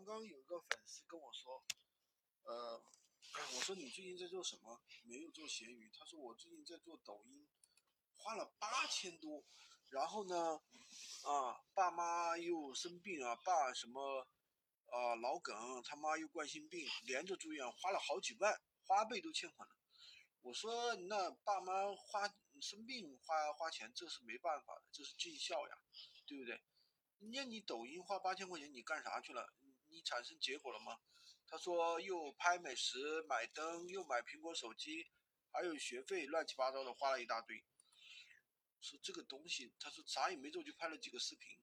刚刚有个粉丝跟我说，呃，我说你最近在做什么？没有做闲鱼。他说我最近在做抖音，花了八千多。然后呢，啊，爸妈又生病啊，爸什么，啊，脑梗，他妈又冠心病，连着住院，花了好几万，花呗都欠款了。我说那爸妈花生病花花钱，这是没办法的，这是尽孝呀，对不对？那你抖音花八千块钱，你干啥去了？你产生结果了吗？他说又拍美食、买灯，又买苹果手机，还有学费，乱七八糟的花了一大堆。说这个东西，他说啥也没做就拍了几个视频，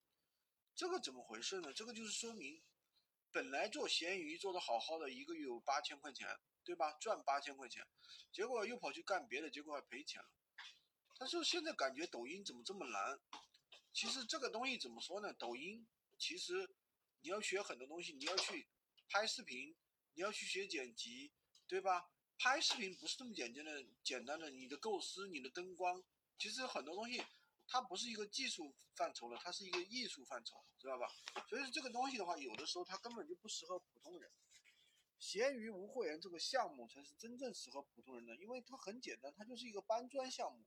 这个怎么回事呢？这个就是说明，本来做闲鱼做的好好的，一个月有八千块钱，对吧？赚八千块钱，结果又跑去干别的，结果还赔钱了。他说现在感觉抖音怎么这么难？其实这个东西怎么说呢？抖音其实你要学很多东西，你要去拍视频，你要去学剪辑，对吧？拍视频不是这么简单的，简单的，你的构思，你的灯光，其实很多东西它不是一个技术范畴了，它是一个艺术范畴，知道吧？所以说这个东西的话，有的时候它根本就不适合普通人。闲鱼无货源这个项目才是真正适合普通人的，因为它很简单，它就是一个搬砖项目，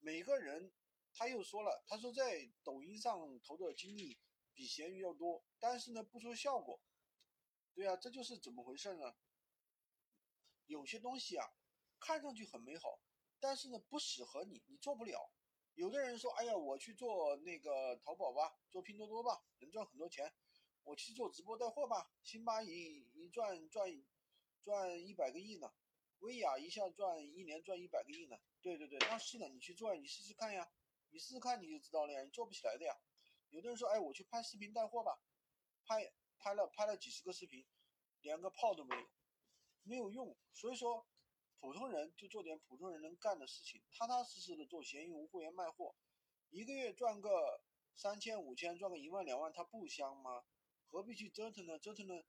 每个人。他又说了，他说在抖音上投的精力比咸鱼要多，但是呢不出效果。对啊，这就是怎么回事呢？有些东西啊，看上去很美好，但是呢不适合你，你做不了。有的人说，哎呀，我去做那个淘宝吧，做拼多多吧，能赚很多钱。我去做直播带货吧，辛巴一一赚赚赚一百个亿呢，薇娅一下赚一年赚一百个亿呢。对对对，那是的，你去做，你试试看呀。你试试看，你就知道了呀。你做不起来的呀。有的人说，哎，我去拍视频带货吧，拍拍了拍了几十个视频，连个炮都没有，没有用。所以说，普通人就做点普通人能干的事情，踏踏实实的做闲鱼无货源卖货，一个月赚个三千五千，赚个一万两万，他不香吗？何必去折腾呢？折腾呢，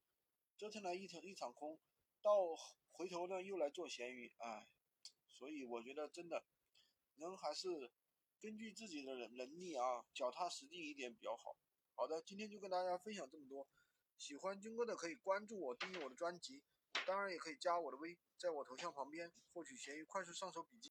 折腾了一场一场空，到回头呢又来做闲鱼，哎，所以我觉得真的，人还是。根据自己的能能力啊，脚踏实地一点比较好。好的，今天就跟大家分享这么多。喜欢军哥的可以关注我，订阅我的专辑，当然也可以加我的微，在我头像旁边获取闲鱼快速上手笔记。